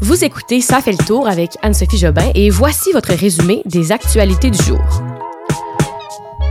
Vous écoutez Ça fait le tour avec Anne-Sophie Jobin et voici votre résumé des actualités du jour.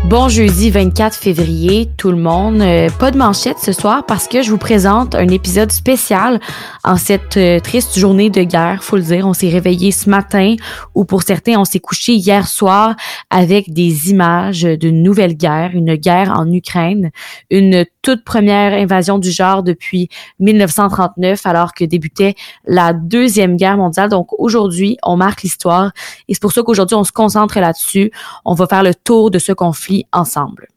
Bon jeudi 24 février, tout le monde. Euh, pas de manchette ce soir parce que je vous présente un épisode spécial en cette euh, triste journée de guerre. Faut le dire, on s'est réveillé ce matin ou pour certains, on s'est couché hier soir avec des images d'une nouvelle guerre, une guerre en Ukraine, une toute première invasion du genre depuis 1939 alors que débutait la deuxième guerre mondiale. Donc aujourd'hui, on marque l'histoire et c'est pour ça qu'aujourd'hui, on se concentre là-dessus. On va faire le tour de ce conflit ensemble.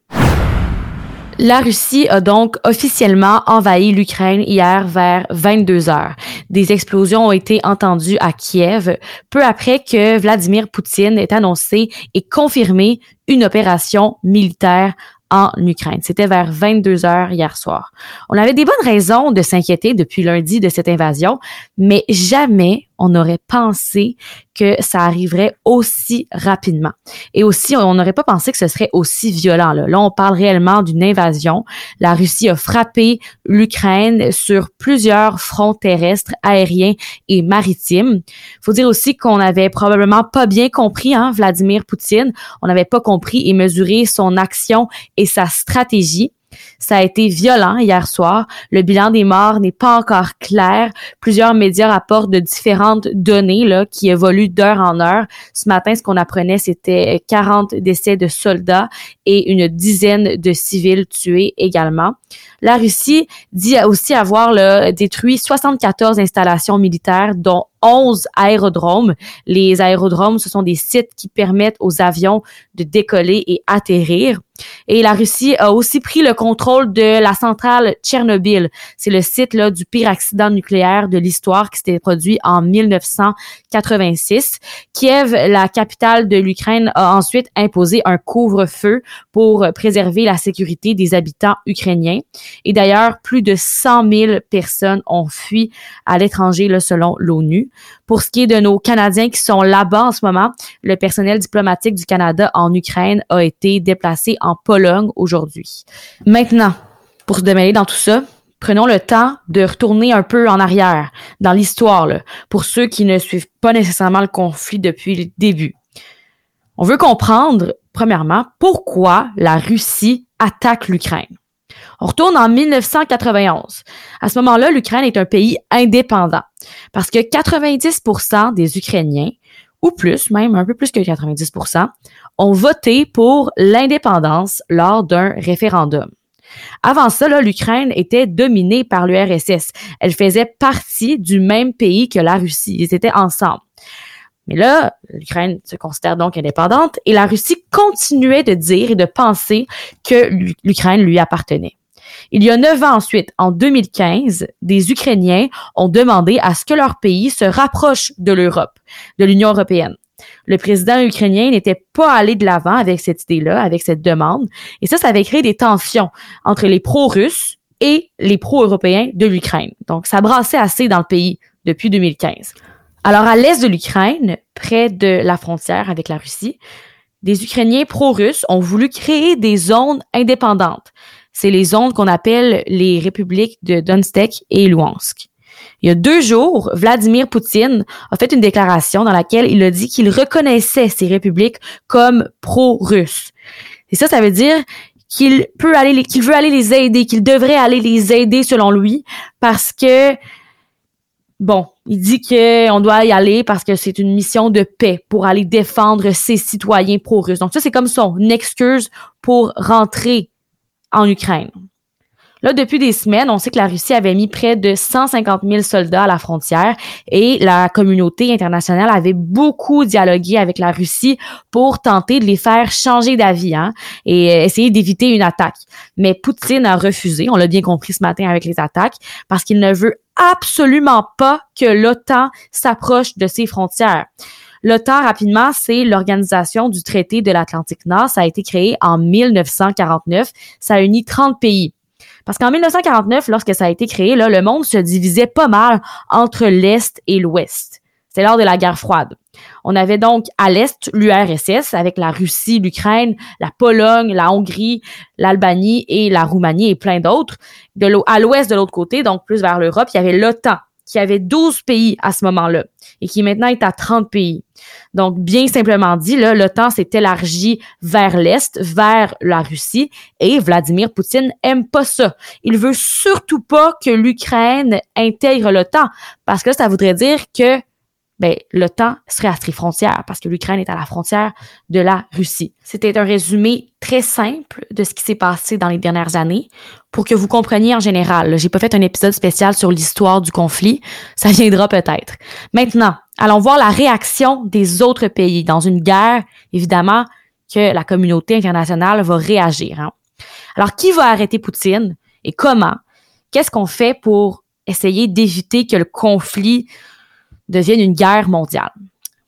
La Russie a donc officiellement envahi l'Ukraine hier vers 22 heures. Des explosions ont été entendues à Kiev peu après que Vladimir Poutine ait annoncé et confirmé une opération militaire en Ukraine. C'était vers 22 heures hier soir. On avait des bonnes raisons de s'inquiéter depuis lundi de cette invasion, mais jamais on n'aurait pensé que ça arriverait aussi rapidement. Et aussi, on n'aurait pas pensé que ce serait aussi violent. Là, là on parle réellement d'une invasion. La Russie a frappé l'Ukraine sur plusieurs fronts terrestres, aériens et maritimes. faut dire aussi qu'on n'avait probablement pas bien compris hein, Vladimir Poutine. On n'avait pas compris et mesuré son action et sa stratégie. Ça a été violent hier soir. Le bilan des morts n'est pas encore clair. Plusieurs médias rapportent de différentes données là, qui évoluent d'heure en heure. Ce matin, ce qu'on apprenait, c'était 40 décès de soldats et une dizaine de civils tués également. La Russie dit aussi avoir là, détruit 74 installations militaires, dont 11 aérodromes. Les aérodromes, ce sont des sites qui permettent aux avions de décoller et atterrir. Et la Russie a aussi pris le contrôle de la centrale Tchernobyl. C'est le site là, du pire accident nucléaire de l'histoire qui s'était produit en 1986. Kiev, la capitale de l'Ukraine, a ensuite imposé un couvre-feu pour préserver la sécurité des habitants ukrainiens. Et d'ailleurs, plus de 100 000 personnes ont fui à l'étranger selon l'ONU. Pour ce qui est de nos Canadiens qui sont là-bas en ce moment, le personnel diplomatique du Canada en Ukraine a été déplacé en Pologne aujourd'hui. Maintenant, pour se démêler dans tout ça, prenons le temps de retourner un peu en arrière dans l'histoire, pour ceux qui ne suivent pas nécessairement le conflit depuis le début. On veut comprendre, premièrement, pourquoi la Russie attaque l'Ukraine. On retourne en 1991. À ce moment-là, l'Ukraine est un pays indépendant parce que 90% des Ukrainiens, ou plus, même un peu plus que 90%, ont voté pour l'indépendance lors d'un référendum. Avant ça, l'Ukraine était dominée par l'URSS. Elle faisait partie du même pays que la Russie. Ils étaient ensemble. Mais là, l'Ukraine se considère donc indépendante et la Russie continuait de dire et de penser que l'Ukraine lui appartenait. Il y a neuf ans ensuite, en 2015, des Ukrainiens ont demandé à ce que leur pays se rapproche de l'Europe, de l'Union européenne. Le président ukrainien n'était pas allé de l'avant avec cette idée-là, avec cette demande, et ça, ça avait créé des tensions entre les pro-russes et les pro-européens de l'Ukraine. Donc, ça brassait assez dans le pays depuis 2015. Alors, à l'est de l'Ukraine, près de la frontière avec la Russie, des Ukrainiens pro-russes ont voulu créer des zones indépendantes c'est les zones qu'on appelle les républiques de Donetsk et Luhansk. Il y a deux jours, Vladimir Poutine a fait une déclaration dans laquelle il a dit qu'il reconnaissait ces républiques comme pro-russes. Et ça, ça veut dire qu'il peut aller, qu'il veut aller les aider, qu'il devrait aller les aider selon lui, parce que bon, il dit qu'on doit y aller parce que c'est une mission de paix pour aller défendre ses citoyens pro-russes. Donc ça, c'est comme son excuse pour rentrer en Ukraine. Là, depuis des semaines, on sait que la Russie avait mis près de 150 000 soldats à la frontière et la communauté internationale avait beaucoup dialogué avec la Russie pour tenter de les faire changer d'avis hein, et essayer d'éviter une attaque. Mais Poutine a refusé, on l'a bien compris ce matin avec les attaques, parce qu'il ne veut absolument pas que l'OTAN s'approche de ses frontières. L'OTAN, rapidement, c'est l'organisation du traité de l'Atlantique Nord. Ça a été créé en 1949. Ça unit 30 pays. Parce qu'en 1949, lorsque ça a été créé, là, le monde se divisait pas mal entre l'Est et l'Ouest. C'est lors de la guerre froide. On avait donc à l'Est l'URSS avec la Russie, l'Ukraine, la Pologne, la Hongrie, l'Albanie et la Roumanie et plein d'autres. À l'Ouest, de l'autre côté, donc plus vers l'Europe, il y avait l'OTAN qui avait 12 pays à ce moment-là et qui maintenant est à 30 pays. Donc, bien simplement dit, là, l'OTAN s'est élargi vers l'Est, vers la Russie, et Vladimir Poutine aime pas ça. Il veut surtout pas que l'Ukraine intègre l'OTAN, parce que ça voudrait dire que ben, l'OTAN serait à ses frontières parce que l'Ukraine est à la frontière de la Russie. C'était un résumé très simple de ce qui s'est passé dans les dernières années pour que vous compreniez en général. J'ai pas fait un épisode spécial sur l'histoire du conflit, ça viendra peut-être. Maintenant, allons voir la réaction des autres pays dans une guerre, évidemment, que la communauté internationale va réagir. Hein. Alors, qui va arrêter Poutine et comment? Qu'est-ce qu'on fait pour essayer d'éviter que le conflit devienne une guerre mondiale.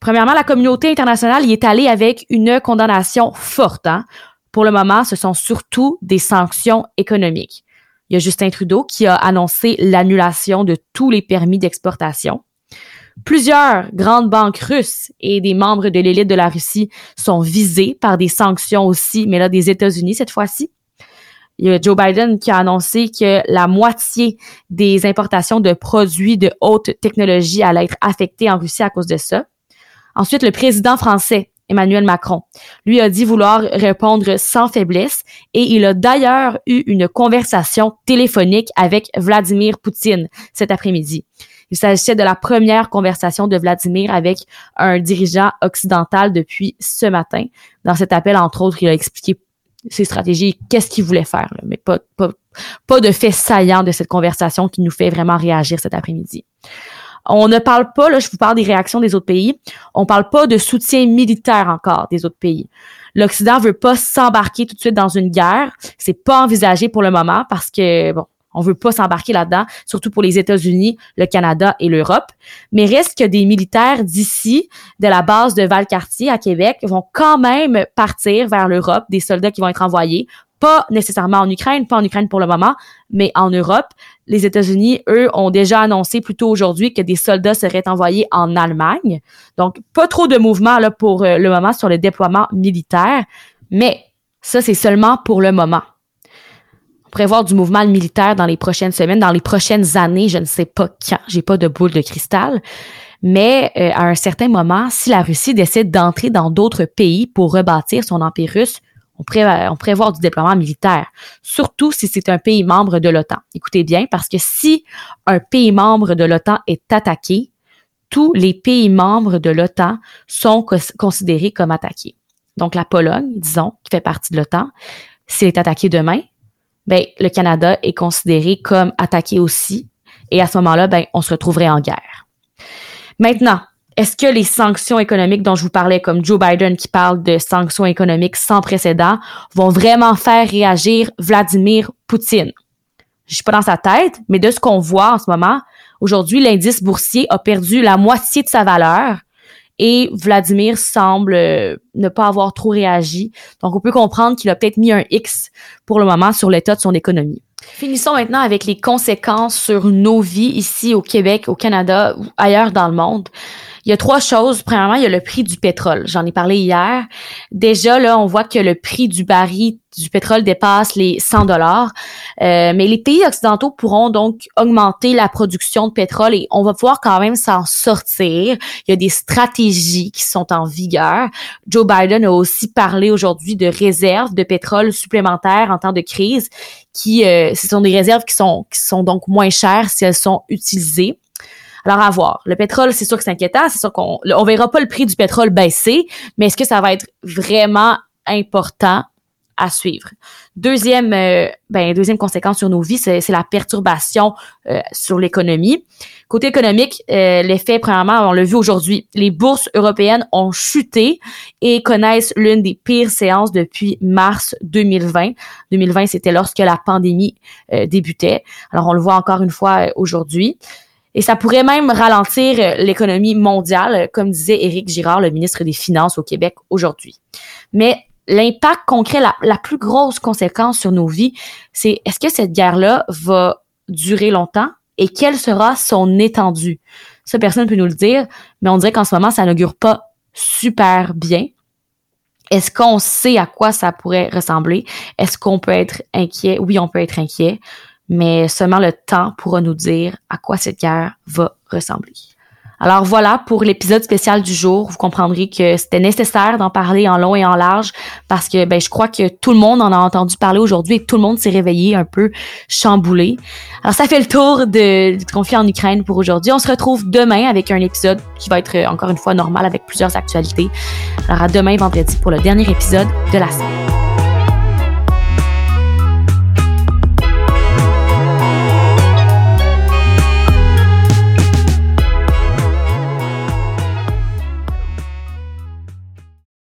Premièrement, la communauté internationale y est allée avec une condamnation forte. Hein. Pour le moment, ce sont surtout des sanctions économiques. Il y a Justin Trudeau qui a annoncé l'annulation de tous les permis d'exportation. Plusieurs grandes banques russes et des membres de l'élite de la Russie sont visés par des sanctions aussi, mais là des États-Unis cette fois-ci. Il y a Joe Biden qui a annoncé que la moitié des importations de produits de haute technologie allaient être affectées en Russie à cause de ça. Ensuite, le président français, Emmanuel Macron, lui a dit vouloir répondre sans faiblesse et il a d'ailleurs eu une conversation téléphonique avec Vladimir Poutine cet après-midi. Il s'agissait de la première conversation de Vladimir avec un dirigeant occidental depuis ce matin. Dans cet appel, entre autres, il a expliqué ses stratégies, qu'est-ce qu'il voulait faire, mais pas, pas, pas de fait saillant de cette conversation qui nous fait vraiment réagir cet après-midi. On ne parle pas, là, je vous parle des réactions des autres pays, on parle pas de soutien militaire encore des autres pays. L'Occident veut pas s'embarquer tout de suite dans une guerre, c'est pas envisagé pour le moment parce que bon, on veut pas s'embarquer là-dedans, surtout pour les États-Unis, le Canada et l'Europe. Mais reste que des militaires d'ici, de la base de Valcartier à Québec, vont quand même partir vers l'Europe, des soldats qui vont être envoyés, pas nécessairement en Ukraine, pas en Ukraine pour le moment, mais en Europe. Les États-Unis, eux, ont déjà annoncé plus tôt aujourd'hui que des soldats seraient envoyés en Allemagne. Donc, pas trop de mouvement là pour euh, le moment sur le déploiement militaire, mais ça, c'est seulement pour le moment prévoir du mouvement militaire dans les prochaines semaines, dans les prochaines années, je ne sais pas quand, j'ai pas de boule de cristal. Mais euh, à un certain moment, si la Russie décide d'entrer dans d'autres pays pour rebâtir son empire russe, on, prévoit du déploiement militaire, surtout si c'est un pays membre de l'OTAN. Écoutez bien, parce que si un pays membre de l'OTAN est attaqué, tous les pays membres de l'OTAN sont considérés comme attaqués. Donc la Pologne, disons, qui fait partie de l'OTAN, s'il est attaqué demain, ben, le Canada est considéré comme attaqué aussi. Et à ce moment-là, ben, on se retrouverait en guerre. Maintenant, est-ce que les sanctions économiques dont je vous parlais, comme Joe Biden qui parle de sanctions économiques sans précédent, vont vraiment faire réagir Vladimir Poutine? Je suis pas dans sa tête, mais de ce qu'on voit en ce moment, aujourd'hui, l'indice boursier a perdu la moitié de sa valeur et Vladimir semble euh, ne pas avoir trop réagi. Donc, on peut comprendre qu'il a peut-être mis un X pour le moment sur l'état de son économie. Finissons maintenant avec les conséquences sur nos vies ici au Québec, au Canada ou ailleurs dans le monde. Il y a trois choses. Premièrement, il y a le prix du pétrole. J'en ai parlé hier. Déjà, là, on voit que le prix du baril du pétrole dépasse les 100 dollars. Euh, mais les pays occidentaux pourront donc augmenter la production de pétrole et on va pouvoir quand même s'en sortir. Il y a des stratégies qui sont en vigueur. Joe Biden a aussi parlé aujourd'hui de réserves de pétrole supplémentaires en temps de crise qui euh, ce sont des réserves qui sont qui sont donc moins chères si elles sont utilisées. Alors, à voir. Le pétrole, c'est sûr que c'est inquiétant. C'est sûr qu'on on verra pas le prix du pétrole baisser, mais est-ce que ça va être vraiment important à suivre? Deuxième, euh, ben, deuxième conséquence sur nos vies, c'est la perturbation euh, sur l'économie. Côté économique, euh, l'effet, premièrement, on l'a vu aujourd'hui, les bourses européennes ont chuté et connaissent l'une des pires séances depuis mars 2020. 2020, c'était lorsque la pandémie débutait. Alors, on le voit encore une fois aujourd'hui. Et ça pourrait même ralentir euh, l'économie mondiale, comme disait Éric Girard, le ministre des Finances au Québec aujourd'hui. Mais l'impact concret, la, la, plus grosse conséquence sur nos vies, c'est est-ce que cette guerre-là va durer longtemps et quelle sera son étendue? Ça, personne ne peut nous le dire, mais on dirait qu'en ce moment, ça n'augure pas super bien. Est-ce qu'on sait à quoi ça pourrait ressembler? Est-ce qu'on peut être inquiet? Oui, on peut être inquiet mais seulement le temps pourra nous dire à quoi cette guerre va ressembler. Alors voilà pour l'épisode spécial du jour. Vous comprendrez que c'était nécessaire d'en parler en long et en large parce que ben, je crois que tout le monde en a entendu parler aujourd'hui et tout le monde s'est réveillé un peu chamboulé. Alors ça fait le tour de, du conflit en Ukraine pour aujourd'hui. On se retrouve demain avec un épisode qui va être encore une fois normal avec plusieurs actualités. Alors à demain vendredi pour le dernier épisode de la semaine.